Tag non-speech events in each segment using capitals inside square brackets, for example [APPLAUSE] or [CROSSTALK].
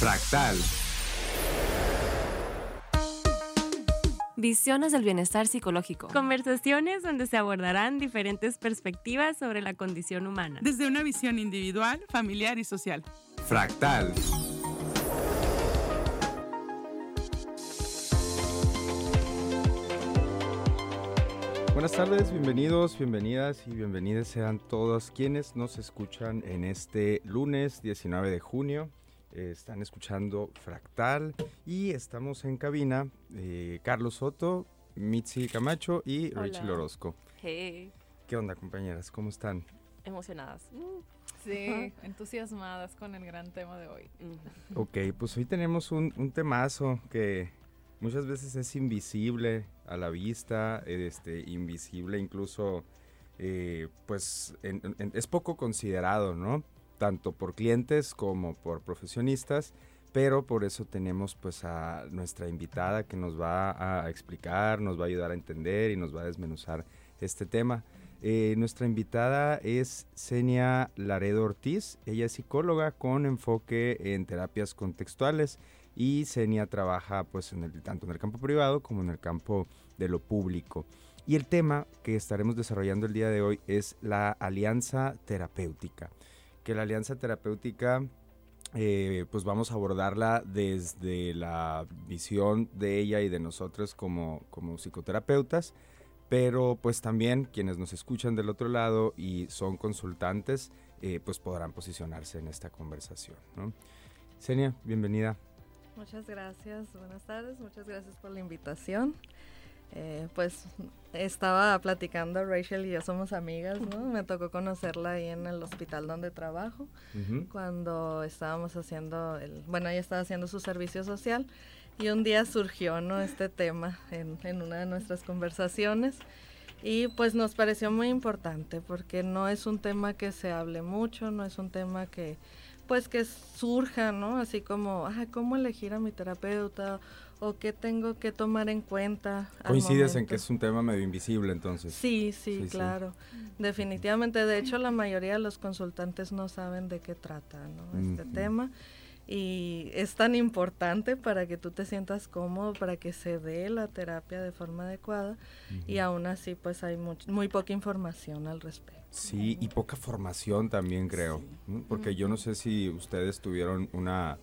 Fractal. Visiones del bienestar psicológico. Conversaciones donde se abordarán diferentes perspectivas sobre la condición humana. Desde una visión individual, familiar y social. Fractal. Buenas tardes, bienvenidos, bienvenidas y bienvenidas sean todos quienes nos escuchan en este lunes 19 de junio. Eh, están escuchando Fractal y estamos en cabina eh, Carlos Soto, Mitzi Camacho y Hola. Rachel Orozco. Hey, ¿Qué onda compañeras? ¿Cómo están? emocionadas. Sí, entusiasmadas con el gran tema de hoy. Ok, pues hoy tenemos un, un temazo que muchas veces es invisible a la vista, este, invisible incluso, eh, pues en- en- es poco considerado, ¿no? Tanto por clientes como por profesionistas, pero por eso tenemos pues a nuestra invitada que nos va a explicar, nos va a ayudar a entender y nos va a desmenuzar este tema. Eh, nuestra invitada es Senia Laredo Ortiz. Ella es psicóloga con enfoque en terapias contextuales y Senia trabaja pues en el, tanto en el campo privado como en el campo de lo público. Y el tema que estaremos desarrollando el día de hoy es la alianza terapéutica. Que la alianza terapéutica eh, pues vamos a abordarla desde la visión de ella y de nosotros como, como psicoterapeutas, pero pues también quienes nos escuchan del otro lado y son consultantes, eh, pues podrán posicionarse en esta conversación. ¿no? Senia, bienvenida. Muchas gracias, buenas tardes, muchas gracias por la invitación. Eh, pues estaba platicando, Rachel y yo somos amigas, ¿no? Me tocó conocerla ahí en el hospital donde trabajo, cuando estábamos haciendo, el, bueno, ella estaba haciendo su servicio social y un día surgió, ¿no? Este tema en, en una de nuestras conversaciones y pues nos pareció muy importante porque no es un tema que se hable mucho, no es un tema que pues que surja, ¿no? Así como, ah, ¿cómo elegir a mi terapeuta? ¿O qué tengo que tomar en cuenta? Coincides en que es un tema medio invisible entonces. Sí, sí, Sí, sí. claro. Definitivamente. De hecho, la mayoría de los consultantes no saben de qué trata ¿no? este tema. Y es tan importante para que tú te sientas cómodo, para que se dé la terapia de forma adecuada. Y aún así, pues hay much- muy poca información al respecto. Sí, y poca formación también creo, porque yo no sé si ustedes tuvieron una,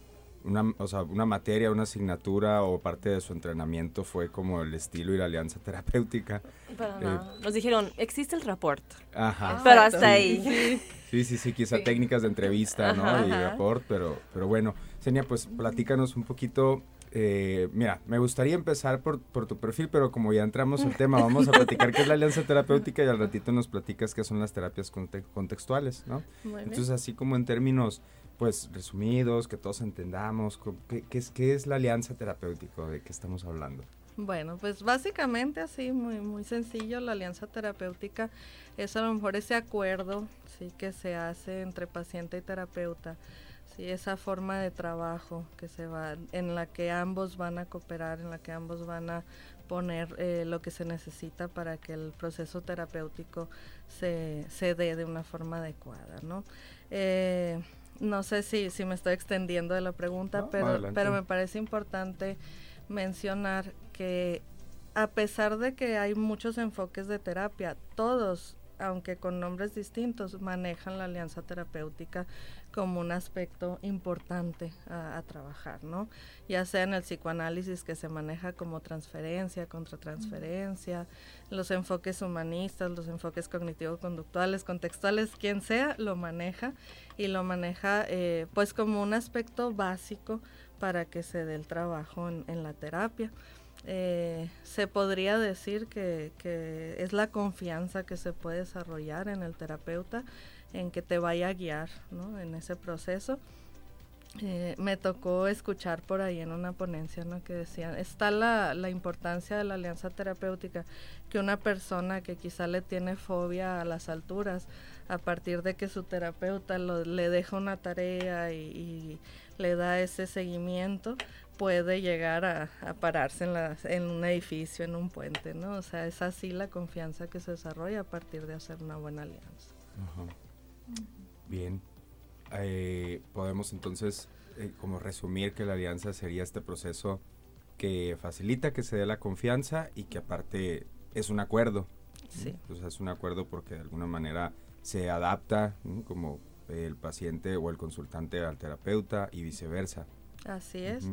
una, o sea, una materia, una asignatura o parte de su entrenamiento fue como el estilo y la alianza [LAUGHS] terapéutica. Para Eh, nada. Nos dijeron, existe el rapport, Ajá. pero hasta ahí. Sí, sí, sí, quizá Sí. técnicas de entrevista, ¿no? Ajá, y ajá. rapport, pero, pero bueno. Senia, pues platícanos un poquito. eh, mira, me gustaría empezar por, por tu perfil, pero como ya entramos al tema, vamos a platicar qué es la alianza terapéutica y al ratito nos platicas qué son las terapias conte- contextuales, ¿no? Muy bien. Entonces, así como en términos, pues, resumidos, que todos entendamos, co- ¿qué, qué es, qué es la alianza terapéutica? ¿De qué estamos hablando? Bueno, pues básicamente así, muy, muy sencillo, la alianza terapéutica es a lo mejor ese acuerdo sí que se hace entre paciente y terapeuta, sí, esa forma de trabajo que se va, en la que ambos van a cooperar, en la que ambos van a poner eh, lo que se necesita para que el proceso terapéutico se, se dé de una forma adecuada, ¿no? Eh, no sé si, si me estoy extendiendo de la pregunta, No, pero, adelante. pero me parece importante mencionar que a pesar de que hay muchos enfoques de terapia, todos, aunque con nombres distintos, manejan la alianza terapéutica como un aspecto importante a, a trabajar, ¿no? Ya sea en el psicoanálisis que se maneja como transferencia, contratransferencia, los enfoques humanistas, los enfoques cognitivo-conductuales, contextuales, quien sea, lo maneja y lo maneja eh, pues como un aspecto básico para que se dé el trabajo en, en la terapia. Eh, se podría decir que, es la confianza que se puede desarrollar en el terapeuta en que te vaya a guiar en ese proceso. Eh, me tocó escuchar por ahí en una ponencia ¿no? que decían, está la, importancia de la alianza terapéutica, que una persona que quizá le tiene fobia a las alturas, a partir de que su terapeuta le deja una tarea y le da ese seguimiento, puede llegar a, a pararse en, la- en un edificio, en un puente, ¿no? O sea, es así la confianza que se desarrolla a partir de hacer una buena alianza. Ajá. Bien. Eh, podemos entonces eh, como resumir que la alianza sería este proceso que facilita que se dé la confianza y que aparte es un acuerdo. Sí. Entonces es un acuerdo porque de alguna manera se adapta como el paciente o el consultante al terapeuta y viceversa. Así es.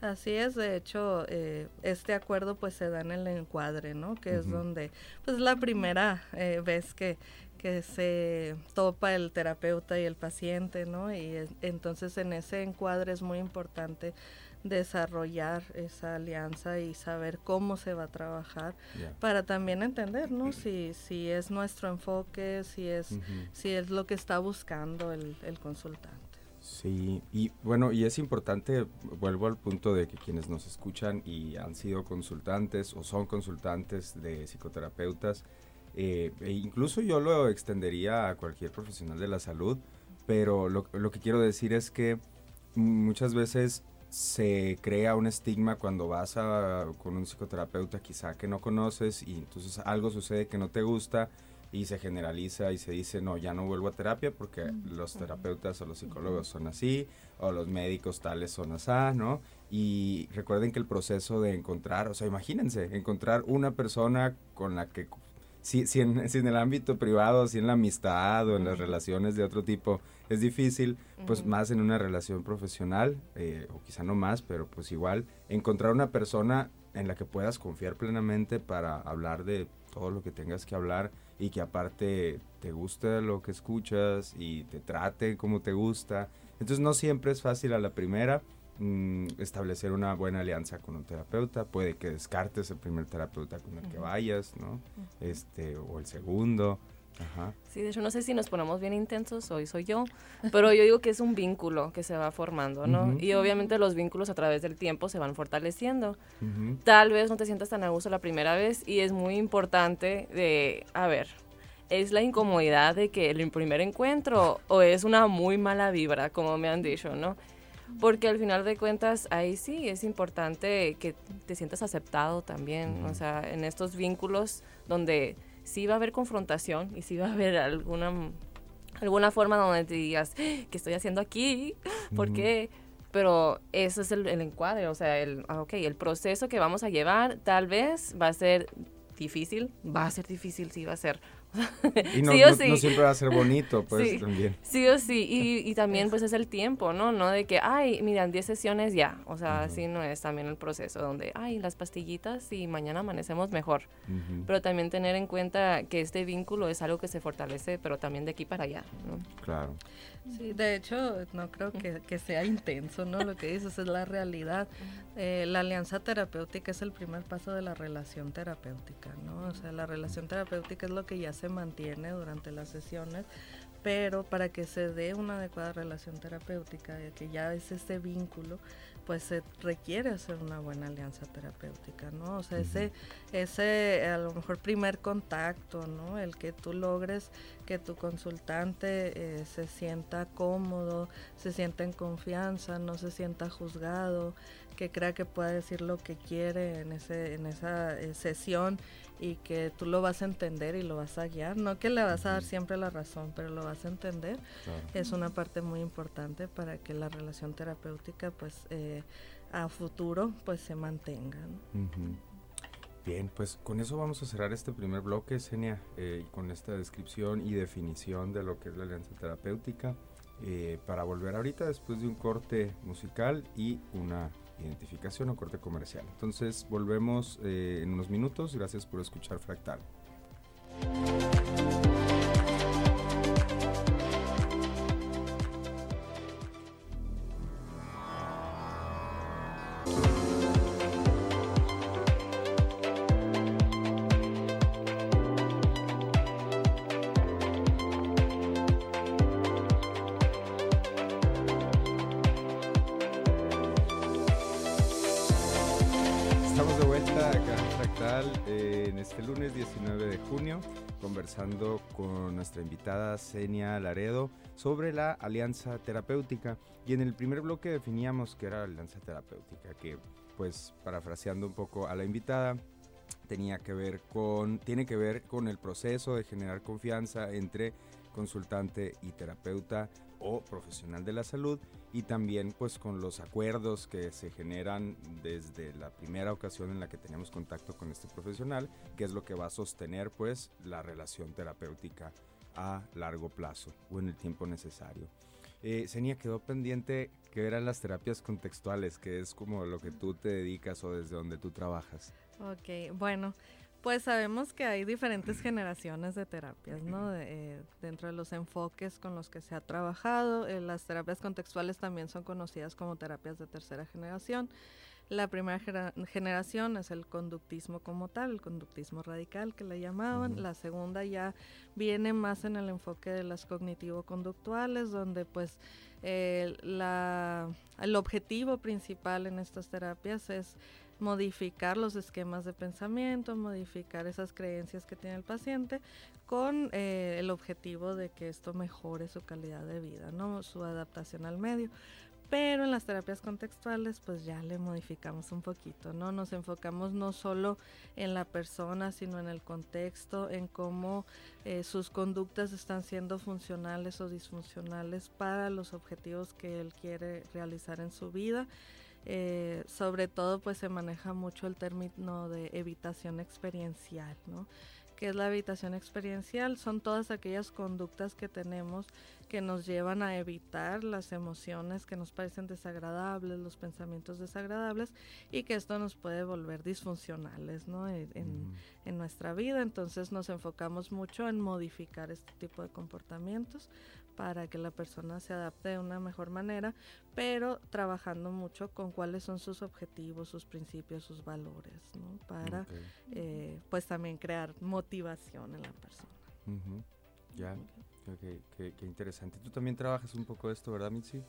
Así es, de hecho, eh, este acuerdo pues se da en el encuadre, ¿no? Que es donde, pues la primera eh, vez que, que se topa el terapeuta y el paciente, ¿no? Y entonces en ese encuadre es muy importante desarrollar esa alianza y saber cómo se va a trabajar para también entender, ¿no? [CLEARS THROAT] Si, si es nuestro enfoque, si es, si es lo que está buscando el, el consultante. Sí, y bueno, y es importante, vuelvo al punto de que quienes nos escuchan y han sido consultantes o son consultantes de psicoterapeutas, eh, e incluso yo lo extendería a cualquier profesional de la salud, pero lo, lo que quiero decir es que muchas veces se crea un estigma cuando vas a, con un psicoterapeuta quizá que no conoces y entonces algo sucede que no te gusta y se generaliza y se dice, no, ya no vuelvo a terapia porque los terapeutas o los psicólogos son así, o los médicos tales son así, ¿no? Y recuerden que el proceso de encontrar, o sea, imagínense, encontrar una persona con la que, si, si, en, si en el ámbito privado, si en la amistad o en las relaciones de otro tipo es difícil, pues más en una relación profesional, eh, o quizá no más, pero pues igual, encontrar una persona en la que puedas confiar plenamente para hablar de todo lo que tengas que hablar y que aparte te guste lo que escuchas y te trate como te gusta. Entonces no siempre es fácil a la primera mm, establecer una buena alianza con un terapeuta. Puede que descartes el primer terapeuta con el que vayas, ¿no? Este, o el segundo. Ajá. Sí, de hecho no sé si nos ponemos bien intensos, hoy soy yo, pero yo digo que es un vínculo que se va formando, ¿no? Y obviamente los vínculos a través del tiempo se van fortaleciendo. Tal vez no te sientas tan a gusto la primera vez y es muy importante de, a ver, ¿es la incomodidad de que el primer encuentro o es una muy mala vibra, como me han dicho, ¿no? Porque al final de cuentas, ahí sí es importante que te sientas aceptado también, o sea, en estos vínculos donde sí va a haber confrontación y sí va a haber alguna, alguna forma donde te digas, ¿qué estoy haciendo aquí? ¿Por qué? Pero eso es el, encuadre, o sea, el, ah, okay, el proceso que vamos a llevar tal vez va a ser difícil, va a ser difícil, sí va a ser, [LAUGHS] y no, no, siempre va a ser bonito, pues sí, también. Sí o sí, y, y, también pues es el tiempo, ¿no? No de que, ay, miran, 10 sesiones ya, o sea, así no es también el proceso donde, ay, las pastillitas y mañana amanecemos mejor. Pero también tener en cuenta que este vínculo es algo que se fortalece, pero también de aquí para allá, ¿no? Claro. Sí, de hecho, no creo que, que, sea intenso, ¿no? Lo que dices es la realidad. Eh, la alianza terapéutica es el primer paso de la relación terapéutica, ¿no? O sea, la relación terapéutica es lo que ya se mantiene durante las sesiones, pero para que se dé una adecuada relación terapéutica, que ya es ese vínculo, pues se requiere hacer una buena alianza terapéutica, ¿no? O sea, ese, ese a lo mejor primer contacto, ¿no? El que tú logres que tu consultante eh, se sienta cómodo, se sienta en confianza, no se sienta juzgado, que crea que pueda decir lo que quiere en, ese, en esa eh, sesión y que tú lo vas a entender y lo vas a guiar. No que le vas a dar siempre la razón, pero lo vas a entender. Es una parte muy importante para que la relación terapéutica pues eh, a futuro pues se mantenga. Bien, pues con eso vamos a cerrar este primer bloque, Senia, eh, con esta descripción y definición de lo que es la alianza terapéutica, eh, para volver ahorita después de un corte musical y una identificación o corte comercial. Entonces volvemos eh, en unos minutos. Gracias por escuchar Fractal. Nuestra invitada Senia Laredo sobre la alianza terapéutica. Y en el primer bloque definíamos que era la alianza terapéutica, que pues parafraseando un poco a la invitada, tenía que ver con, tiene que ver con el proceso de generar confianza entre consultante y terapeuta o profesional de la salud y también pues con los acuerdos que se generan desde la primera ocasión en la que tenemos contacto con este profesional, que es lo que va a sostener pues la relación terapéutica a largo plazo o en el tiempo necesario. Eh, quedó pendiente que eran las terapias contextuales, que es como lo que tú te dedicas o desde donde tú trabajas. Ok, bueno, pues sabemos que hay diferentes [CLEARS THROAT] generaciones de terapias, ¿no? Eh, dentro de los enfoques con los que se ha trabajado, eh, las terapias contextuales también son conocidas como terapias de tercera generación. La primera generación es el conductismo como tal, el conductismo radical que le llamaban. La segunda ya viene más en el enfoque de las cognitivo-conductuales, donde pues eh, el objetivo principal en estas terapias es modificar los esquemas de pensamiento, modificar esas creencias que tiene el paciente con eh, el objetivo de que esto mejore su calidad de vida, ¿no? su adaptación al medio. Pero en las terapias contextuales pues ya le modificamos un poquito, ¿no? Nos enfocamos no solo en la persona, sino en el contexto, en cómo eh, sus conductas están siendo funcionales o disfuncionales para los objetivos que él quiere realizar en su vida. Eh, sobre todo pues se maneja mucho el término de evitación experiencial, ¿no? ¿Qué es la evitación experiencial? Son todas aquellas conductas que tenemos que nos llevan a evitar las emociones que nos parecen desagradables, los pensamientos desagradables y que esto nos puede volver disfuncionales ¿no? en, en, nuestra vida. Entonces nos enfocamos mucho en modificar este tipo de comportamientos para que la persona se adapte de una mejor manera, pero trabajando mucho con cuáles son sus objetivos, sus principios, sus valores, ¿no? Para eh, pues también crear motivación en la persona. Ya, qué, interesante. Tú también trabajas un poco esto, ¿verdad, Mitzi?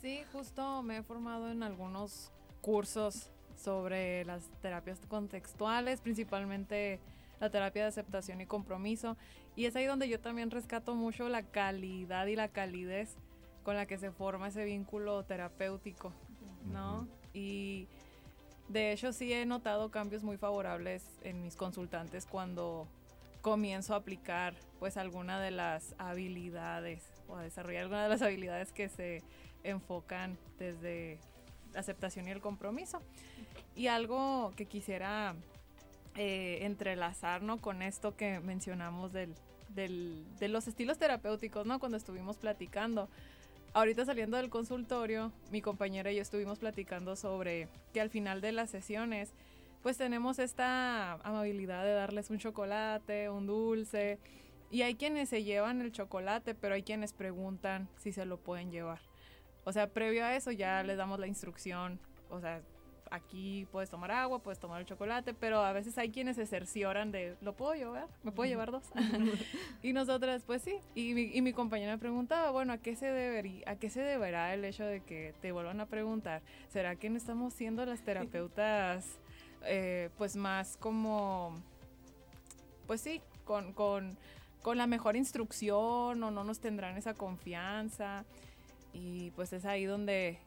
Sí, justo me he formado en algunos cursos sobre las terapias contextuales, principalmente la terapia de aceptación y compromiso. Y es ahí donde yo también rescato mucho la calidad y la calidez con la que se forma ese vínculo terapéutico, ¿no? Y de hecho sí he notado cambios muy favorables en mis consultantes cuando comienzo a aplicar pues alguna de las habilidades o a desarrollar alguna de las habilidades que se enfocan desde la aceptación y el compromiso. Y algo que quisiera eh, entrelazar con esto que mencionamos del, de los estilos terapéuticos, ¿no? Cuando estuvimos platicando. Ahorita saliendo del consultorio, mi compañera y yo estuvimos platicando sobre que al final de las sesiones, pues tenemos esta amabilidad de darles un chocolate, un dulce, y hay quienes se llevan el chocolate, pero hay quienes preguntan si se lo pueden llevar. O sea, previo a eso ya les damos la instrucción, o sea, aquí puedes tomar agua, puedes tomar el chocolate, pero a veces hay quienes se cercioran de, ¿lo puedo llevar? ¿Me puedo llevar dos? [LAUGHS] y nosotras, pues sí. Y mi, y mi compañera me preguntaba, bueno, ¿a qué, se debería, ¿a qué se deberá el hecho de que te vuelvan a preguntar? ¿Será que no estamos siendo las terapeutas, eh, pues más como, pues sí, con, con, con la mejor instrucción o no nos tendrán esa confianza? Y pues es ahí donde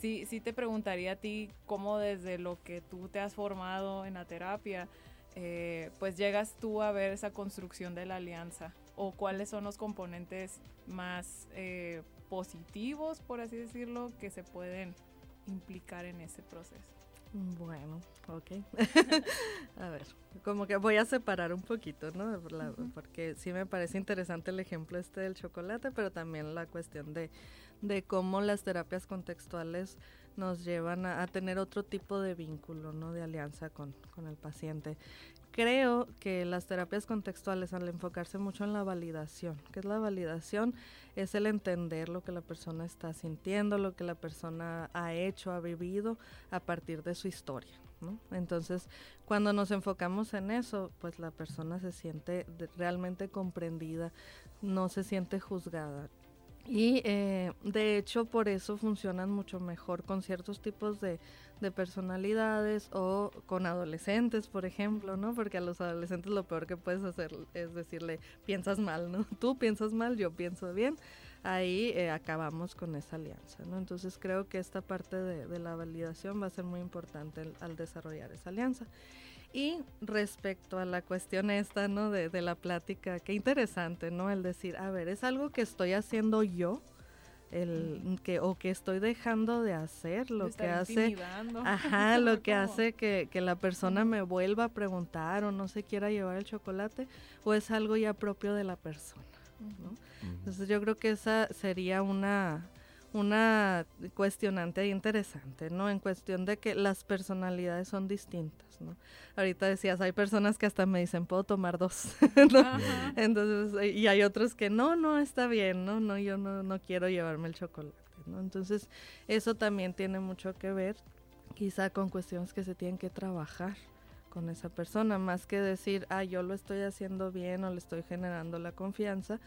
sí, sí te preguntaría a ti cómo desde lo que tú te has formado en la terapia, eh, pues llegas tú a ver esa construcción de la alianza o cuáles son los componentes más eh, positivos, por así decirlo, que se pueden implicar en ese proceso. Bueno, ok. [LAUGHS] a ver, como que voy a separar un poquito, ¿no? Porque sí me parece interesante el ejemplo este del chocolate, pero también la cuestión de de cómo las terapias contextuales nos llevan a, tener otro tipo de vínculo, ¿no? De alianza con, el paciente. Creo que las terapias contextuales, al enfocarse mucho en la validación, que es la validación, es el entender lo que la persona está sintiendo, lo que la persona ha hecho, ha vivido a partir de su historia. Entonces, cuando nos enfocamos en eso, pues la persona se siente realmente comprendida, no se siente juzgada. Y eh, de hecho por eso funcionan mucho mejor con ciertos tipos de, de, personalidades o con adolescentes, por ejemplo, ¿no? Porque a los adolescentes lo peor que puedes hacer es decirle, piensas mal, ¿no? [LAUGHS] Tú piensas mal, yo pienso bien. Ahí eh, acabamos con esa alianza, ¿no? Entonces creo que esta parte de, de la validación va a ser muy importante al desarrollar esa alianza. Y respecto a la cuestión esta, ¿no? De, la plática, qué interesante, ¿no? El decir, a ver, es algo que estoy haciendo yo el que o que estoy dejando de hacer lo que hace ajá [LAUGHS] lo que Como- hace que, que la persona me vuelva a preguntar o no se quiera llevar el chocolate o es algo ya propio de la persona ¿no? Entonces yo creo que esa sería una una cuestionante ahí interesante, ¿no? En cuestión de que las personalidades son distintas, ¿no? Ahorita decías, hay personas que hasta me dicen, puedo tomar dos. [LAUGHS] Entonces, eh, y hay otros que no, no, está bien, no, no, yo no, no quiero llevarme el chocolate, ¿no? Entonces, eso también tiene mucho que ver, quizá con cuestiones que se tienen que trabajar con esa persona, más que decir, ah, yo lo estoy haciendo bien o le estoy generando la confianza.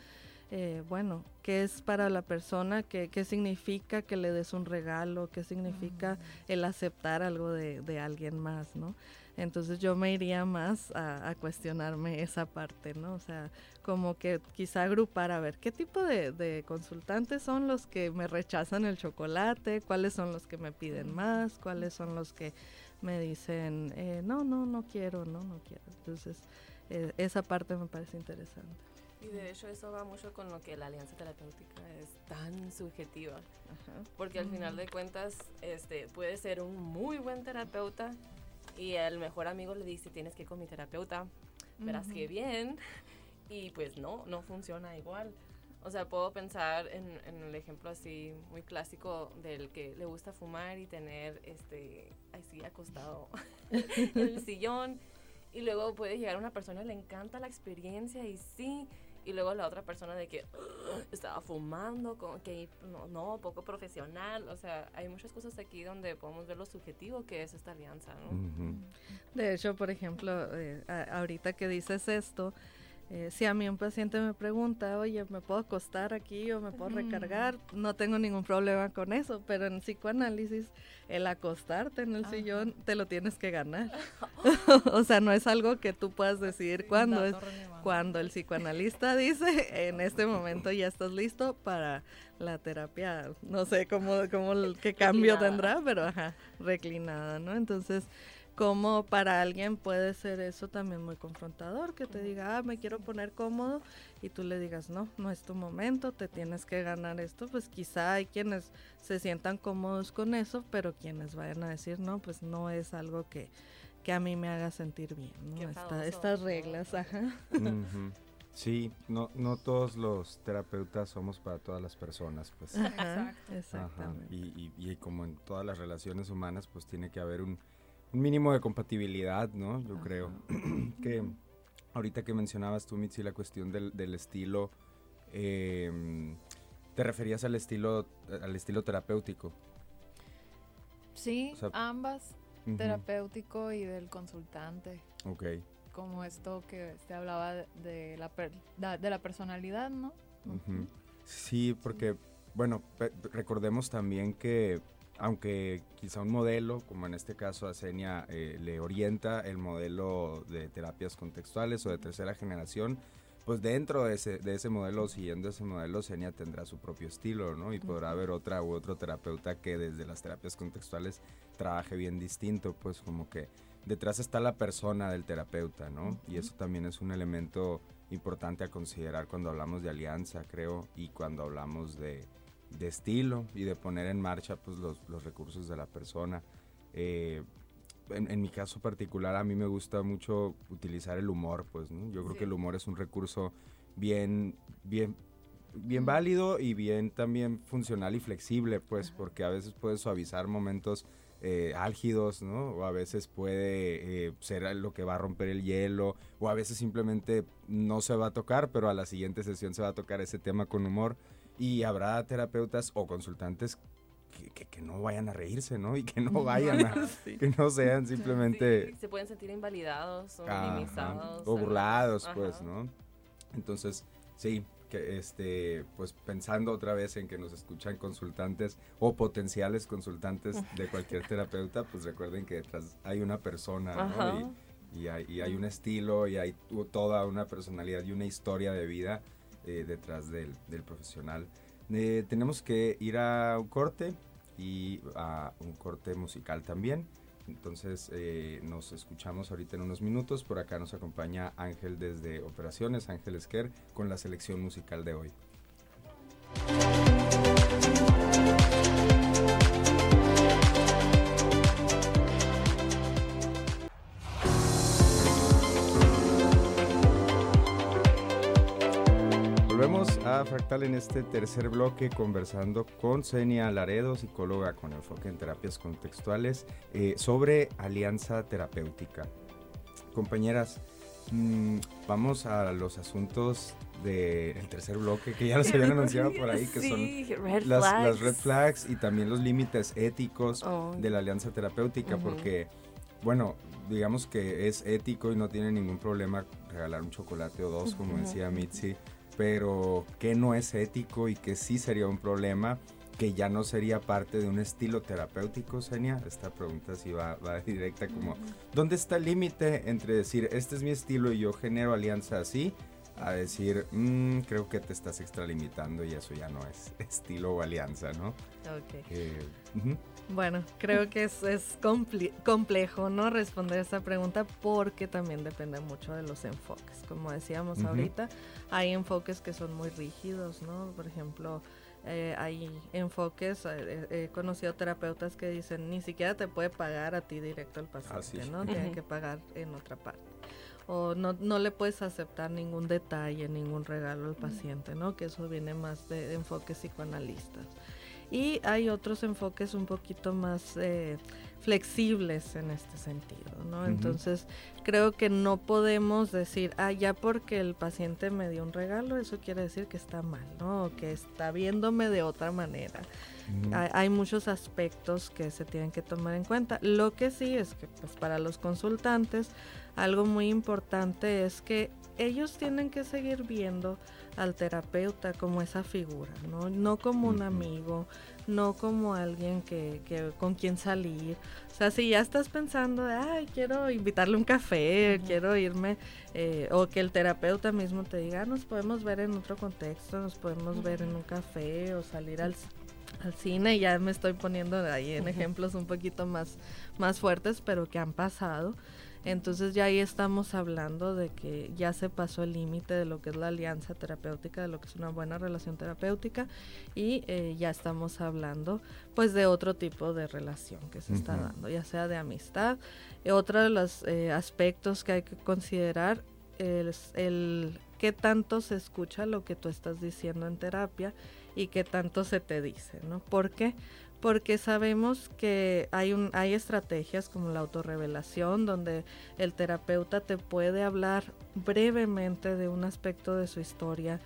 Eh, bueno, ¿qué es para la persona? ¿Qué, qué significa que le des un regalo? ¿Qué significa el aceptar algo de, de alguien más, no? Entonces yo me iría más a, a cuestionarme esa parte, ¿no? O sea, como que quizá agrupar a ver qué tipo de, de consultantes son los que me rechazan el chocolate, cuáles son los que me piden más, cuáles son los que me dicen, eh, no, no, no quiero, no, no quiero. Entonces, eh, esa parte me parece interesante. Y de hecho eso va mucho con lo que la alianza terapéutica es tan subjetiva. Porque al final de cuentas este, puede ser un muy buen terapeuta y el mejor amigo le dice tienes que ir con mi terapeuta, verás que bien. [LAUGHS] Y pues no, no funciona igual. O sea, puedo pensar en, en el ejemplo así muy clásico del que le gusta fumar y tener este así acostado [LAUGHS] en el sillón. Y luego puede llegar una persona le encanta la experiencia y sí. Y luego la otra persona de que "Ugh, estaba fumando, como que no, no, poco profesional. O sea, hay muchas cosas aquí donde podemos ver lo subjetivo que es esta alianza, ¿no? De hecho, por ejemplo, eh, ahorita que dices esto, eh, si a mí un paciente me pregunta, oye, ¿me puedo acostar aquí o me puedo recargar? No tengo ningún problema con eso, pero en psicoanálisis, el acostarte en el sillón te lo tienes que ganar. [LAUGHS] [LAUGHS] o sea, no es algo que tú puedas decidir cuándo. Es cuando el psicoanalista [LAUGHS] dice, en este momento ya estás listo para la terapia, no sé cómo, cómo qué cambio tendrá, pero ajá, reclinada, ¿no? Entonces, como para alguien puede ser eso también muy confrontador, que te diga, ah, me quiero poner cómodo, y tú le digas, no, no es tu momento, te tienes que ganar esto, pues quizá hay quienes se sientan cómodos con eso, pero quienes vayan a decir, no, pues no es algo que, que a mí me haga sentir bien, ¿no? Esta- estas reglas, ajá. Sí, no, no todos los terapeutas somos para todas las personas, pues. Ajá, Exacto. exactamente. Y, y- y como en todas las relaciones humanas, pues tiene que haber un, un mínimo de compatibilidad, ¿no? Yo creo. [CLEARS THROAT] que ahorita que mencionabas tú, Mitzi, la cuestión del, del estilo, eh, te referías al estilo, al estilo terapéutico. Sí, O sea, ambas, terapéutico y del consultante. Ok. Como esto que se hablaba de- la, per- de la personalidad, ¿no? Sí, porque, bueno, recordemos también que aunque quizá un modelo, como en este caso Asenia, eh, le orienta el modelo de terapias contextuales o de tercera generación, pues dentro de ese, de ese modelo, siguiendo ese modelo, Asenia tendrá su propio estilo, ¿no? Y podrá haber otra u otro terapeuta que desde las terapias contextuales trabaje bien distinto, pues como que detrás está la persona del terapeuta, ¿no? Y eso también es un elemento importante a considerar cuando hablamos de alianza, creo, y cuando hablamos de, de estilo y de poner en marcha pues, los, los recursos de la persona. Eh, en, en mi caso particular, a mí me gusta mucho utilizar el humor, pues, ¿no? Yo creo que el humor es un recurso bien, bien, bien válido y bien también funcional y flexible, pues, porque a veces puede suavizar momentos eh, álgidos, ¿no? O a veces puede eh, ser lo que va a romper el hielo, o a veces simplemente no se va a tocar, pero a la siguiente sesión se va a tocar ese tema con humor. Y habrá terapeutas o consultantes que, que- que no vayan a reírse, ¿no? Y que no [LAUGHS] vayan a, [LAUGHS] que no sean simplemente Sí, se pueden sentir invalidados o Ajá, minimizados. o burlados, pues. ¿no? Entonces, sí, que este, pues pensando otra vez en que nos escuchan consultantes o potenciales consultantes [LAUGHS] de cualquier terapeuta, pues recuerden que detrás hay una persona, Ajá. ¿no? Y, y hay, y hay un estilo y hay toda una personalidad y una historia de vida eh, detrás del, del profesional. Eh, tenemos que ir a un corte y a un corte musical también. Entonces eh, nos escuchamos ahorita en unos minutos. Por acá nos acompaña Ángel desde Operaciones, Ángel Esquer, con la selección musical de hoy. Fractal en este tercer bloque conversando con Senia Laredo, psicóloga con enfoque en terapias contextuales, eh, sobre alianza terapéutica. Compañeras, mm, vamos a los asuntos del tercer bloque que ya los habían anunciado por ahí, que [LAUGHS] son las, red flags y también los límites éticos oh. de la alianza terapéutica, porque, bueno, digamos que es ético y no tiene ningún problema regalar un chocolate o dos, como decía Mitzi pero que no es ético y que sí sería un problema que ya no sería parte de un estilo terapéutico, Senia? Esta pregunta sí va, [LAUGHS] directa como, ¿dónde está el límite entre decir, este es mi estilo y yo genero alianza así, a decir, mm, creo que te estás extralimitando y eso ya no es [LAUGHS] estilo o alianza, ¿no? Ok. Eh, bueno, creo que es, es complejo, ¿no? Responder esa pregunta porque también depende mucho de los enfoques. Como decíamos ahorita, hay enfoques que son muy rígidos, ¿no? Por ejemplo, eh, hay enfoques, eh, he conocido terapeutas que dicen, ni siquiera te puede pagar a ti directo el paciente, ¿no? Tiene que pagar en otra parte. O no, no le puedes aceptar ningún detalle, ningún regalo al paciente, ¿no? Que eso viene más de enfoques psicoanalistas y hay otros enfoques un poquito más eh, flexibles en este sentido, ¿no? Entonces creo que no podemos decir, ah, ya porque el paciente me dio un regalo, eso quiere decir que está mal, ¿no? O que está viéndome de otra manera. hay, muchos aspectos que se tienen que tomar en cuenta. Lo que sí es que pues, para los consultantes algo muy importante es que ellos tienen que seguir viendo al terapeuta como esa figura, ¿no? No como un amigo, no como alguien que, que, con quien salir. O sea, si ya estás pensando, ay, quiero invitarle un café, quiero irme, eh, o que el terapeuta mismo te diga, ah, nos podemos ver en otro contexto, nos podemos ver en un café o salir al, al cine, ya me estoy poniendo ahí en ejemplos un poquito más, más fuertes, pero que han pasado. Entonces ya ahí estamos hablando de que ya se pasó el límite de lo que es la alianza terapéutica, de lo que es una buena relación terapéutica y eh, ya estamos hablando pues de otro tipo de relación que se está dando, ya sea de amistad. otro de los eh, aspectos que hay que considerar es el qué tanto se escucha lo que tú estás diciendo en terapia y qué tanto se te dice, ¿no? ¿Por qué? porque sabemos que hay, un, hay estrategias como la autorrevelación, donde el terapeuta te puede hablar brevemente de un aspecto de su historia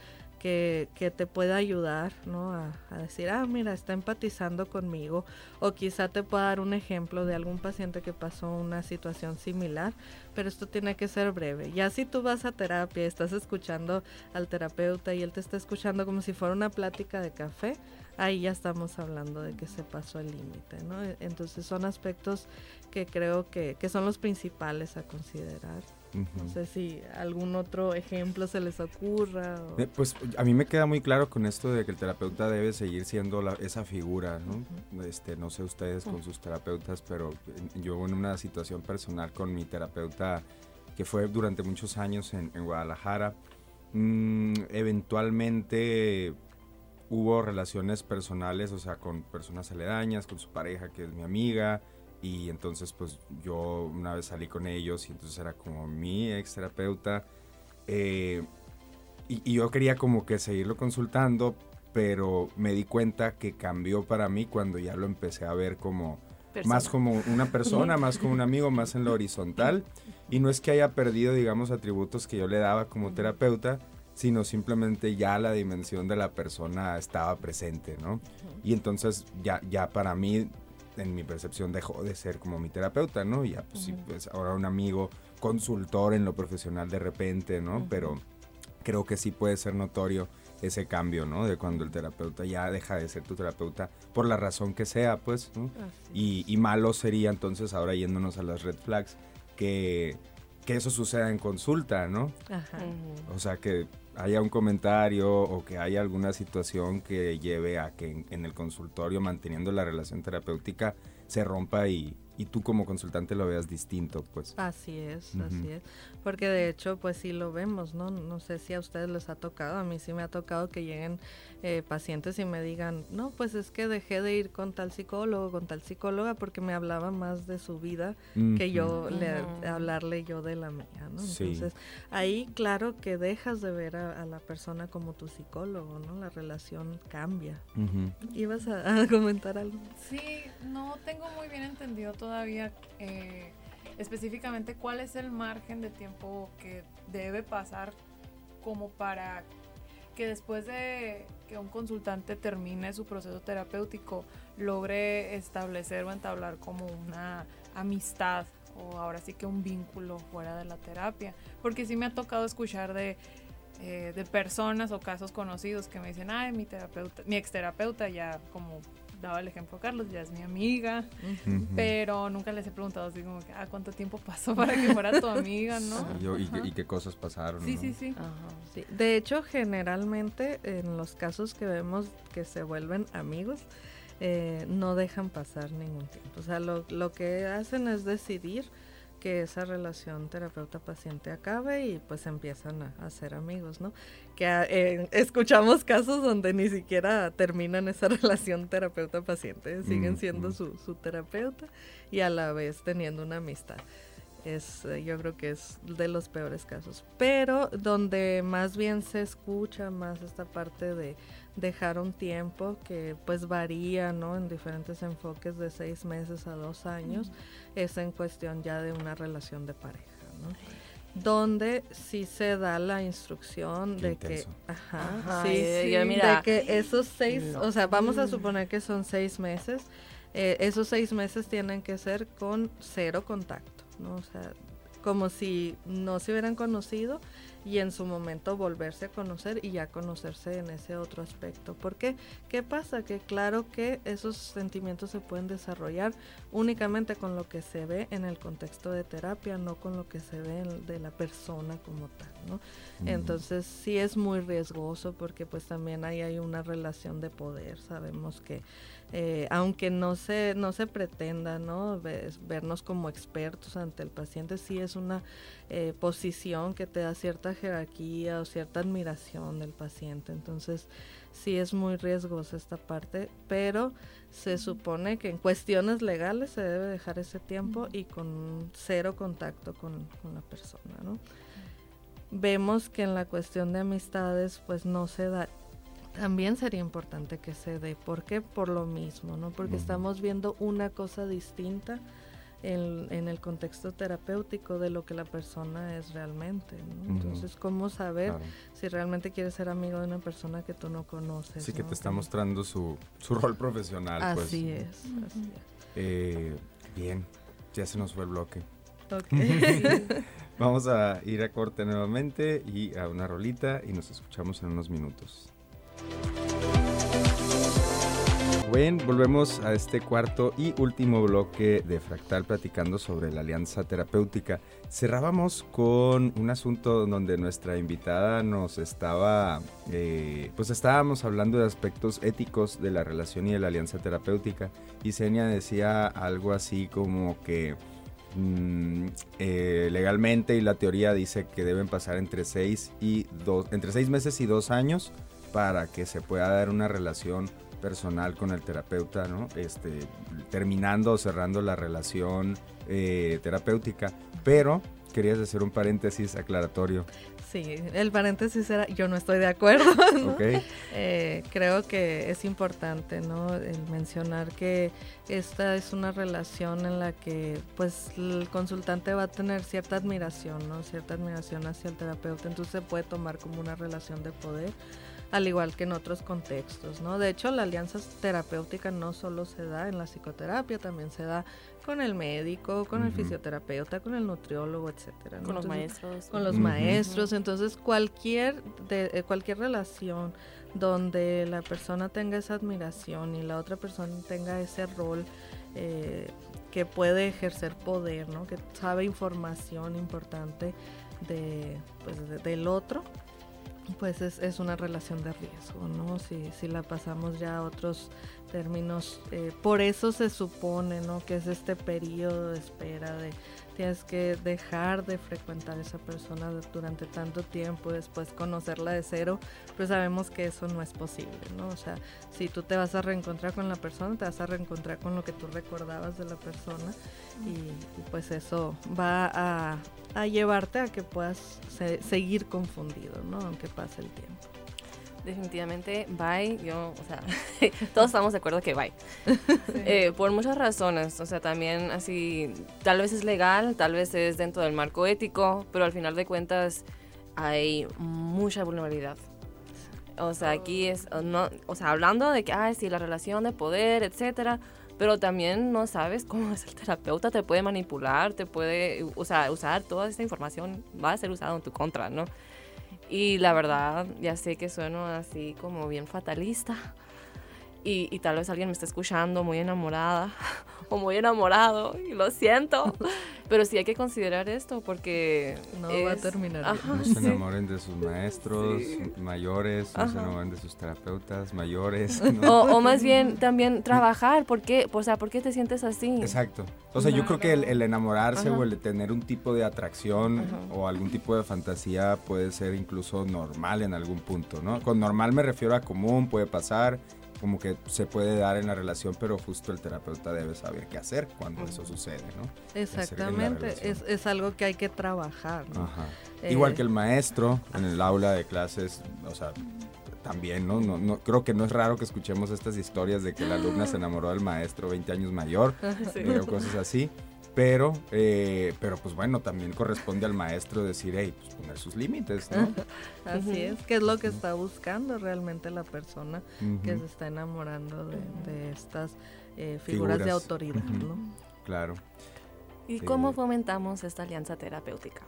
que, que te pueda ayudar ¿no? A, a, decir, ah, mira, está empatizando conmigo, o quizá te pueda dar un ejemplo de algún paciente que pasó una situación similar, pero esto tiene que ser breve. Ya si tú vas a terapia, estás escuchando al terapeuta y él te está escuchando como si fuera una plática de café, ahí ya estamos hablando de que se pasó el límite, ¿no? E, entonces son aspectos que creo que, que son los principales a considerar. No sé si algún otro ejemplo se les ocurra. Eh, pues a mí me queda muy claro con esto de que el terapeuta debe seguir siendo esa figura, ¿no? este, no sé ustedes con sus terapeutas, pero yo en una situación personal con mi terapeuta que fue durante muchos años en, Guadalajara, mm, eventualmente hubo relaciones personales, o sea, con personas aledañas, con su pareja que es mi amiga, y entonces pues yo una vez salí con ellos y entonces era como mi ex terapeuta, eh, y, yo quería como que seguirlo consultando, pero me di cuenta que cambió para mí cuando ya lo empecé a ver como más como una persona, [LAUGHS] más como un amigo, más en lo horizontal, y no es que haya perdido, digamos, atributos que yo le daba como terapeuta, sino simplemente ya la dimensión de la persona estaba presente, ¿no? Y entonces ya, ya para mí, en mi percepción, dejó de ser como mi terapeuta, ¿no? Ya, pues, sí, pues ahora un amigo consultor en lo profesional de repente, ¿no? Pero creo que sí puede ser notorio ese cambio, ¿no? De cuando el terapeuta ya deja de ser tu terapeuta por la razón que sea, pues, ¿no? Y, y, malo sería entonces, ahora yéndonos a las red flags, que, que eso suceda en consulta, ¿no? Ajá. O sea, que haya un comentario o que haya alguna situación que lleve a que en, el consultorio, manteniendo la relación terapéutica, se rompa y, y tú como consultante lo veas distinto, pues. Así es, así es. Porque de hecho, pues sí lo vemos, ¿no? No sé si a ustedes les ha tocado, a mí sí me ha tocado que lleguen eh, pacientes y me digan, no, pues es que dejé de ir con tal psicólogo, con tal psicóloga, porque me hablaba más de su vida que yo le, hablarle yo de la mía, ¿no? Entonces, ahí claro que dejas de ver a, la persona como tu psicólogo, ¿no? La relación cambia. ¿Ibas a, a comentar algo? Sí, no tengo muy bien entendido todavía eh, específicamente cuál es el margen de tiempo que debe pasar como para que después de que un consultante termine su proceso terapéutico logre establecer o entablar como una amistad o ahora sí que un vínculo fuera de la terapia. Porque sí me ha tocado escuchar de, eh, de personas o casos conocidos que me dicen, ay, mi terapeuta, mi exterapeuta ya como daba el ejemplo Carlos, ya es mi amiga, pero nunca les he preguntado así como que, ah, ¿cuánto tiempo pasó [LAUGHS] para que fuera tu amiga, no? y, qué cosas pasaron, sí, sí, sí, sí. De hecho, generalmente en los casos que vemos que se vuelven amigos, eh, no dejan pasar ningún tiempo. O sea, lo, lo que hacen es decidir que esa relación terapeuta-paciente acabe y pues empiezan a, ser amigos, ¿no? Que ah, eh, escuchamos casos donde ni siquiera terminan esa [LAUGHS] relación terapeuta-paciente, siguen siendo su, su, terapeuta y a la vez teniendo una amistad. Es, eh, yo creo que es de los peores casos. Pero donde más bien se escucha más esta parte de dejar un tiempo que pues varía, ¿no? En diferentes enfoques de seis meses a dos años, es en cuestión ya de una relación de pareja, ¿no? Donde sí se da la instrucción de que, ajá, sí, de que esos seis, o sea, vamos a suponer que son seis meses, eh, esos seis meses tienen que ser con cero contacto, ¿no? O sea, como si no se hubieran conocido y en su momento volverse a conocer y ya conocerse en ese otro aspecto. ¿Por qué? ¿Qué pasa? Que claro que esos sentimientos se pueden desarrollar únicamente con lo que se ve en el contexto de terapia, no con lo que se ve de la persona como tal, ¿no? Entonces sí es muy riesgoso porque pues también ahí hay una relación de poder, sabemos que eh, aunque no se, no se pretenda ¿no? vernos como expertos ante el paciente, sí es una eh, posición que te da cierta jerarquía o cierta admiración del paciente. Entonces, sí es muy riesgosa esta parte, pero se supone que en cuestiones legales se debe dejar ese tiempo y con cero contacto con, con la persona. ¿no? Vemos que en la cuestión de amistades, pues no se da también sería importante que se dé. ¿Por qué? Por lo mismo, ¿no? Porque estamos viendo una cosa distinta en, en, el contexto terapéutico de lo que la persona es realmente. ¿no? Entonces, ¿cómo saber si realmente quieres ser amigo de una persona que tú no conoces? Sí, que te está mostrando su, su rol profesional. Pues. Así es, así eh, bien, ya se nos fue el bloque. [LAUGHS] Vamos a ir a corte nuevamente y a una rolita y nos escuchamos en unos minutos. Bueno, volvemos a este cuarto y último bloque de Fractal platicando sobre la alianza terapéutica. Cerrábamos con un asunto donde nuestra invitada nos estaba, eh, pues estábamos hablando de aspectos éticos de la relación y de la alianza terapéutica. Y Senia decía algo así como que mm, eh, legalmente y la teoría dice que deben pasar entre seis y dos, entre seis meses y dos años para que se pueda dar una relación personal con el terapeuta, ¿no? Este, terminando o cerrando la relación eh, terapéutica. Pero querías hacer un paréntesis aclaratorio. Sí, el paréntesis era, yo no estoy de acuerdo. [LAUGHS] Eh, creo que es importante, ¿no? El mencionar que esta es una relación en la que, pues, el consultante va a tener cierta admiración, ¿no? Cierta admiración hacia el terapeuta, entonces se puede tomar como una relación de poder al igual que en otros contextos, ¿no? De hecho, la alianza terapéutica no solo se da en la psicoterapia, también se da con el médico, con el fisioterapeuta, con el nutriólogo, etcétera. Con los maestros. Con los maestros. Entonces, cualquier, de, eh, cualquier relación donde la persona tenga esa admiración y la otra persona tenga ese rol eh, que puede ejercer poder, ¿no? Que sabe información importante de, pues, del otro, pues es, es, una relación de riesgo, ¿no? Si, si la pasamos ya a otros términos, eh, por eso se supone, ¿no? Que es este periodo de espera de tienes que dejar de frecuentar a esa persona durante tanto tiempo y después conocerla de cero, pues sabemos que eso no es posible, ¿no? O sea, si tú te vas a reencontrar con la persona, te vas a reencontrar con lo que tú recordabas de la persona y, pues eso va a, a, llevarte a que puedas seguir confundido, ¿no? Aunque pase el tiempo definitivamente bye. Yo, o sea, [LAUGHS] todos estamos de acuerdo que bye. [LAUGHS] Eh, por muchas razones. O sea, también así, tal vez es legal, tal vez es dentro del marco ético, pero al final de cuentas hay mucha vulnerabilidad. O sea, aquí es, no, o sea, hablando de que, ay, sí, la relación de poder, etcétera, pero también no sabes cómo es el terapeuta, te puede manipular, te puede, o sea, usar toda esta información, va a ser usado en tu contra, ¿no? Y la verdad, ya sé que sueno así como bien fatalista. Y, y, tal vez alguien me está escuchando muy enamorada [LAUGHS] o muy enamorado y lo siento, [LAUGHS] pero sí hay que considerar esto porque no va a terminar. no se enamoren de sus maestros mayores, no se enamoren de sus terapeutas mayores. [LAUGHS] O, más bien también trabajar, ¿por qué? O sea, ¿por qué te sientes así? Exacto. O sea, yo creo que el, enamorarse o el tener un tipo de atracción o algún tipo de fantasía puede ser incluso normal en algún punto, ¿no? Con normal me refiero a común, puede pasar como que se puede dar en la relación, pero justo el terapeuta debe saber qué hacer cuando eso sucede, ¿no? Exactamente, es, es, algo que hay que trabajar. ¿no? Ajá. Igual eh, que el maestro en el aula de clases, o sea, también, ¿no? No, ¿no? Creo que no es raro que escuchemos estas historias de que la alumna se enamoró del maestro 20 años mayor [LAUGHS] eh, o cosas así. Pero, eh, pero pues bueno, también corresponde al maestro decir, hey, pues poner sus límites, ¿no? [LAUGHS] Así es, que es lo que está buscando realmente la persona que se está enamorando de, estas eh, figuras, de autoridad, ¿no? Claro. ¿Y cómo fomentamos esta alianza terapéutica?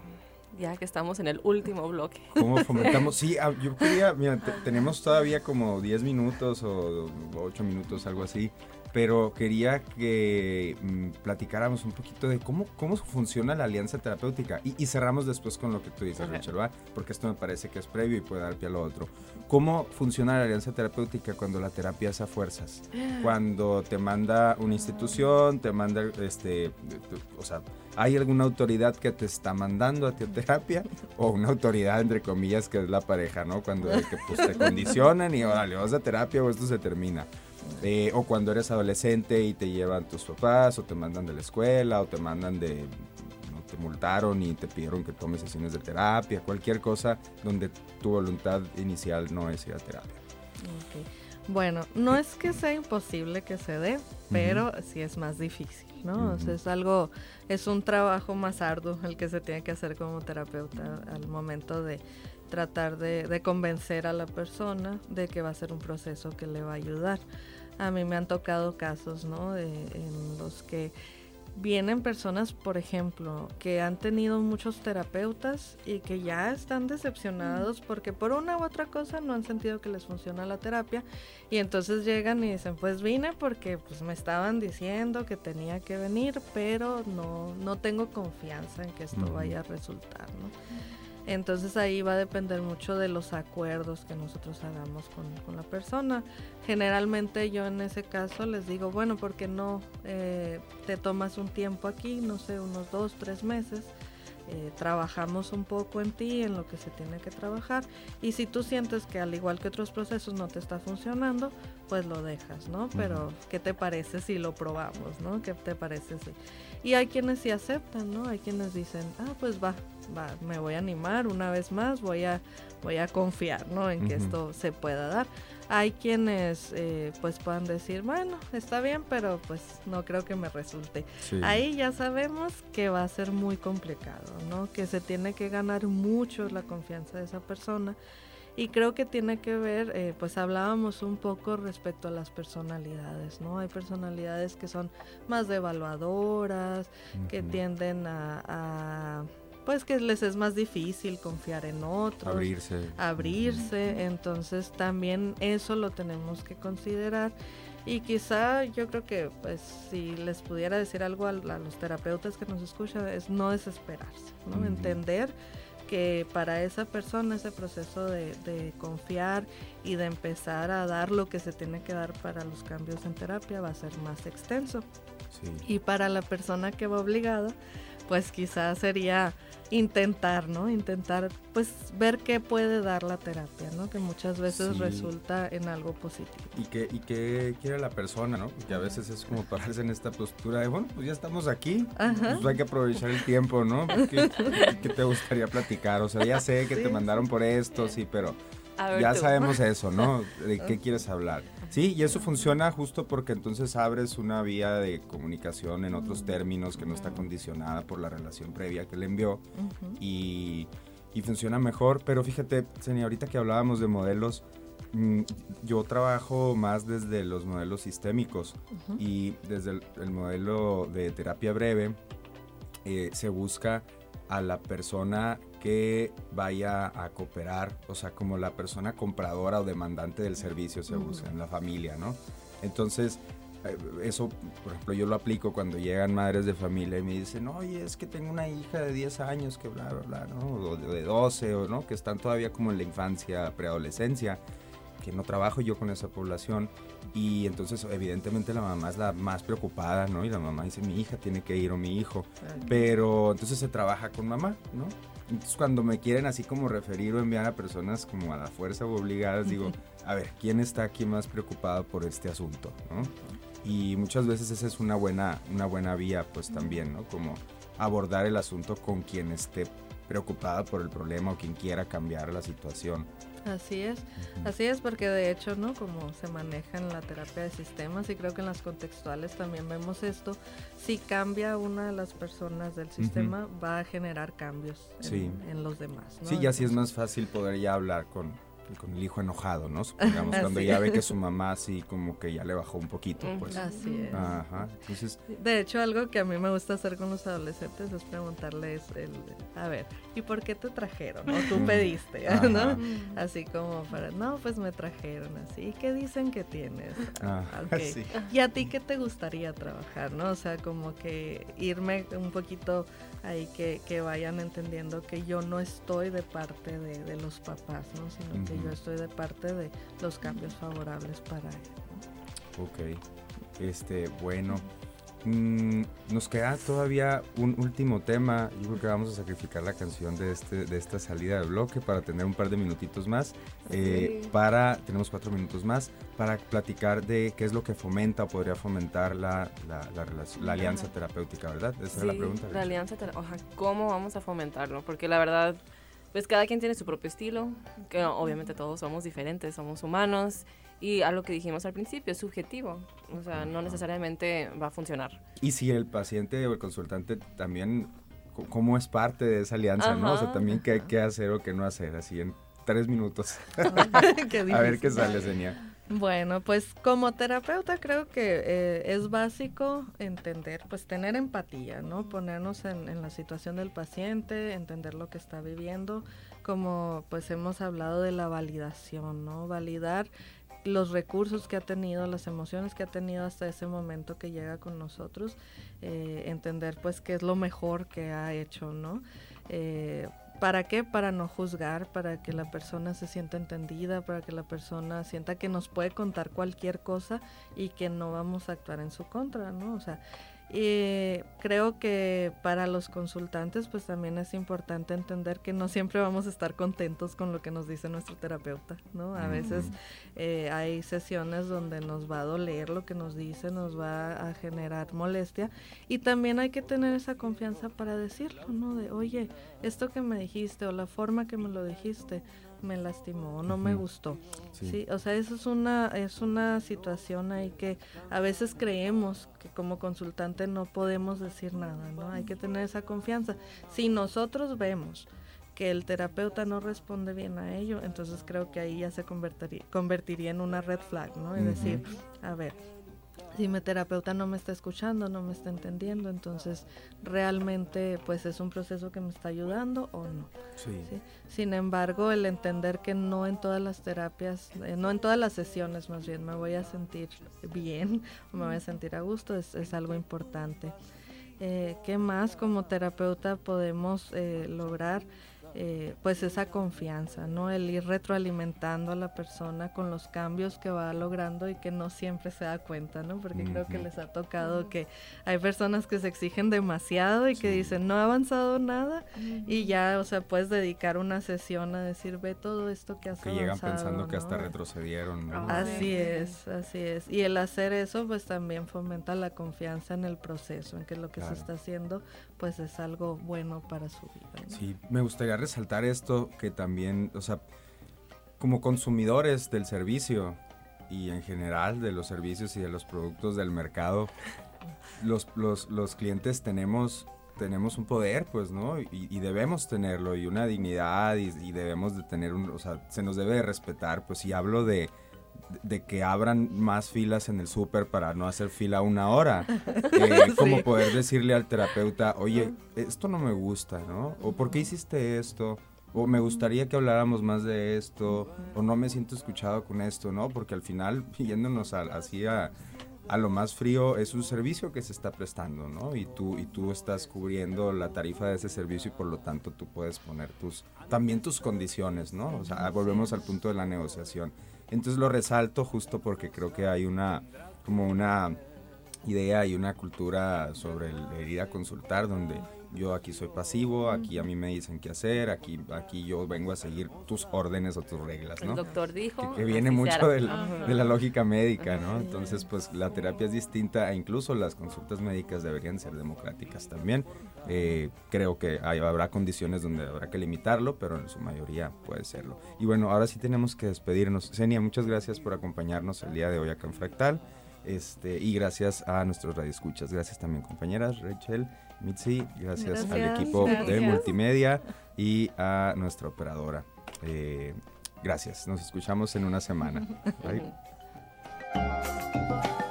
Ya que estamos en el último bloque. ¿Cómo fomentamos? [LAUGHS] Sí, ah, yo quería, mira, tenemos todavía como 10 minutos o 8 minutos, algo así pero quería que mm, platicáramos un poquito de cómo, cómo funciona la alianza terapéutica y, cerramos después con lo que tú dices, Rachel, ¿va? porque esto me parece que es previo y puede dar pie a lo otro. ¿Cómo funciona la alianza terapéutica cuando la terapia es a fuerzas? [GASPS] Cuando te manda una institución, te manda, este, o sea, ¿hay alguna autoridad que te está mandando a tu terapia? [LAUGHS] O una autoridad, entre comillas, que es la pareja, ¿no? Cuando [LAUGHS] que, pues, te condicionan y, órale, vas a terapia o esto se termina. Eh, o cuando eres adolescente y te llevan tus papás, o te mandan de la escuela, o te mandan de. No, te multaron y te pidieron que tomes sesiones de terapia, cualquier cosa donde tu voluntad inicial no es ir a terapia. Bueno, no es que sea imposible que se dé, pero sí es más difícil, ¿no? o sea, es algo, es un trabajo más arduo el que se tiene que hacer como terapeuta al momento de tratar de, de convencer a la persona de que va a ser un proceso que le va a ayudar. A mí me han tocado casos, ¿no? en los que vienen personas, por ejemplo, que han tenido muchos terapeutas y que ya están decepcionados porque por una u otra cosa no han sentido que les funciona la terapia y entonces llegan y dicen, pues vine porque pues me estaban diciendo que tenía que venir, pero no, no tengo confianza en que esto vaya a resultar, ¿no? Entonces ahí va a depender mucho de los acuerdos que nosotros hagamos con, la persona. Generalmente yo en ese caso les digo, bueno, ¿por qué no eh, te tomas un tiempo aquí, no sé, unos dos, tres meses? Eh, trabajamos un poco en ti, en lo que se tiene que trabajar. Y si tú sientes que al igual que otros procesos no te está funcionando, pues lo dejas, ¿no? Pero, ¿qué te parece si lo probamos, ¿no? ¿Qué te parece si... Y hay quienes sí aceptan, ¿no? Hay quienes dicen, ah, pues va, va, me voy a animar una vez más, voy a, voy a confiar, ¿no? En que esto se pueda dar. Hay quienes eh, pues puedan decir, bueno, está bien, pero pues no creo que me resulte. Ahí ya sabemos que va a ser muy complicado, ¿no? Que se tiene que ganar mucho la confianza de esa persona y creo que tiene que ver, eh, pues hablábamos un poco respecto a las personalidades, ¿no? Hay personalidades que son más devaluadoras, que tienden a, pues que les es más difícil confiar en otros, abrirse, abrirse, entonces también eso lo tenemos que considerar. Y quizá yo creo que pues si les pudiera decir algo a, los terapeutas que nos escuchan es no desesperarse, ¿no? Entender que para esa persona ese proceso de, confiar y de empezar a dar lo que se tiene que dar para los cambios en terapia va a ser más extenso. Y para la persona que va obligada, pues quizás sería intentar, ¿no? Intentar, pues, ver qué puede dar la terapia, ¿no? Que muchas veces resulta en algo positivo. Y qué, y qué quiere la persona, ¿no? Que a veces es como pararse en esta postura de, bueno, pues ya estamos aquí, pues hay que aprovechar el tiempo, ¿no? [LAUGHS] ¿Qué, te gustaría platicar? O sea, ya sé que te mandaron por esto, sí, pero ya sabemos eso, ¿no? [LAUGHS] ¿De qué quieres hablar? Sí, y eso funciona justo porque entonces abres una vía de comunicación en otros términos que no está condicionada por la relación previa que le envió y, funciona mejor. Pero fíjate, Senia, ahorita que hablábamos de modelos, mm, yo trabajo más desde los modelos sistémicos y desde el, modelo de terapia breve eh, se busca a la persona que vaya a cooperar, o sea, como la persona compradora o demandante del servicio se usa en la familia, ¿no? Entonces, eh, eso, por ejemplo, yo lo aplico cuando llegan madres de familia y me dicen, oye, es que tengo una hija de 10 años que bla, bla, bla, ¿no? O de 12, o no, que están todavía como en la infancia, preadolescencia, que no trabajo yo con esa población. Y entonces, evidentemente, la mamá es la más preocupada, ¿no? Y la mamá dice, mi hija tiene que ir o mi hijo. Pero entonces se trabaja con mamá, ¿no? Entonces cuando me quieren así como referir o enviar a personas como a la fuerza o obligadas, digo, a ver, ¿quién está aquí más preocupado por este asunto? Y muchas veces esa es una buena, una buena vía, pues también, ¿no? Como abordar el asunto con quien esté preocupada por el problema o quien quiera cambiar la situación. Así es, así es porque de hecho, ¿no? Como se maneja en la terapia de sistemas y creo que en las contextuales también vemos esto, si cambia una de las personas del sistema va a generar cambios en, los demás. Sí, y así es más fácil poder ya hablar con, con el hijo enojado, ¿no? [LAUGHS] Supongamos, cuando ya ve que su mamá así como que ya le bajó un poquito, pues. Así es. Ajá. Entonces, de hecho, algo que a mí me gusta hacer con los adolescentes es preguntarles, el, a ver, ¿y por qué te trajeron? O tú pediste, [LAUGHS] ¿no? Así como para, no, pues me trajeron así. ¿Y qué dicen que tienes? Ah, okay. ¿Y a ti qué te gustaría trabajar, no? O sea, como que irme un poquito ahí que, que vayan entendiendo que yo no estoy de parte de, de los papás, ¿no? Sino que yo estoy de parte de los cambios favorables para él. Ok, este, bueno. Mm, nos queda todavía un último tema. Yo creo que vamos a sacrificar la canción de, este, de esta salida de bloque para tener un par de minutitos más. Eh, para, tenemos cuatro minutos más para platicar de qué es lo que fomenta o podría fomentar la, la, la, alianza terapéutica, ¿verdad? Esa es la pregunta. La alianza terapéutica, ¿cómo vamos a fomentarlo? Porque la verdad, pues cada quien tiene su propio estilo, que obviamente todos somos diferentes, somos humanos y a lo que dijimos al principio, es subjetivo, o sea, no necesariamente va a funcionar. Y si el paciente o el consultante también, ¿cómo es parte de esa alianza, no? O sea, también qué, qué hacer o qué no hacer, así en tres minutos. [LAUGHS] [LAUGHS] a ver qué sale, Senia. Bueno, pues como terapeuta creo que eh, es básico entender, pues tener empatía, ¿no? Ponernos en, en, la situación del paciente, entender lo que está viviendo, como pues hemos hablado de la validación, ¿no? Validar los recursos que ha tenido, las emociones que ha tenido hasta ese momento que llega con nosotros, eh, entender pues qué es lo mejor que ha hecho, ¿no? Eh, ¿Para qué? Para no juzgar, para que la persona se sienta entendida, para que la persona sienta que nos puede contar cualquier cosa y que no vamos a actuar en su contra, ¿no? O sea, y creo que para los consultantes pues también es importante entender que no siempre vamos a estar contentos con lo que nos dice nuestro terapeuta, ¿no? A veces eh, hay sesiones donde nos va a doler lo que nos dice, nos va a generar molestia y también hay que tener esa confianza para decirlo, ¿no? De, oye, esto que me dijiste o la forma que me lo dijiste, me lastimó, no me gustó. Sí. o sea, eso es una es una situación ahí que a veces creemos que como consultante no podemos decir nada, ¿no? Hay que tener esa confianza. Si nosotros vemos que el terapeuta no responde bien a ello, entonces creo que ahí ya se convertiría, convertiría en una red flag, ¿no? Es decir, a ver, si mi terapeuta no me está escuchando, no me está entendiendo, entonces realmente pues es un proceso que me está ayudando o no. Sí. Sin embargo, el entender que no en todas las terapias, eh, no en todas las sesiones más bien, me voy a sentir bien, me voy a sentir a gusto, es, es algo importante. Eh, ¿Qué más como terapeuta podemos eh, lograr? Eh, pues esa confianza, ¿no? El ir retroalimentando a la persona con los cambios que va logrando y que no siempre se da cuenta, ¿no? Porque creo que les ha tocado que hay personas que se exigen demasiado y que dicen, no ha avanzado nada y ya, o sea, puedes dedicar una sesión a decir, ve todo esto que has que llegan pensando que hasta retrocedieron. Así es, así es. Y el hacer eso, pues también fomenta la confianza en el proceso, en que lo que se está haciendo, pues es algo bueno para su vida. Sí, me gustaría resaltar esto que también, o sea, como consumidores del servicio y en general de los servicios y de los productos del mercado, [LAUGHS] los, los, los clientes tenemos tenemos un poder, pues, ¿no? Y, debemos tenerlo, y una dignidad, y, debemos de tener un, o sea, se nos debe de respetar, pues, si hablo de, de que abran más filas en el súper para no hacer fila una hora. [LAUGHS] Eh, como poder decirle al terapeuta, oye, esto no me gusta, ¿no? O ¿por qué hiciste esto? O me gustaría que habláramos más de esto, o no me siento escuchado con esto, ¿no? Porque al final, [LAUGHS] yéndonos así a, a lo más frío es un servicio que se está prestando, ¿no? Y tú, y tú estás cubriendo la tarifa de ese servicio y por lo tanto tú puedes poner tus, también tus condiciones, ¿no? O sea, volvemos al punto de la negociación. Entonces lo resalto justo porque creo que hay una, como una idea y una cultura sobre el, ir a consultar donde yo aquí soy pasivo, aquí a mí me dicen qué hacer, aquí, aquí yo vengo a seguir tus órdenes o tus reglas, ¿no? El doctor dijo. Que, viene mucho de la lógica médica, ¿no? Entonces, pues la terapia es distinta e incluso las consultas médicas deberían ser democráticas también. Eh, creo que habrá condiciones donde habrá que limitarlo, pero en su mayoría puede serlo. Y bueno, ahora sí tenemos que despedirnos. Senia, muchas gracias por acompañarnos el día de hoy acá en Fractal. Este, y gracias a nuestros radioescuchas. Gracias también, compañeras, Rachel, Mitzi, gracias, al equipo de multimedia y a nuestra operadora. Eh, gracias, nos escuchamos en una semana. [LAUGHS]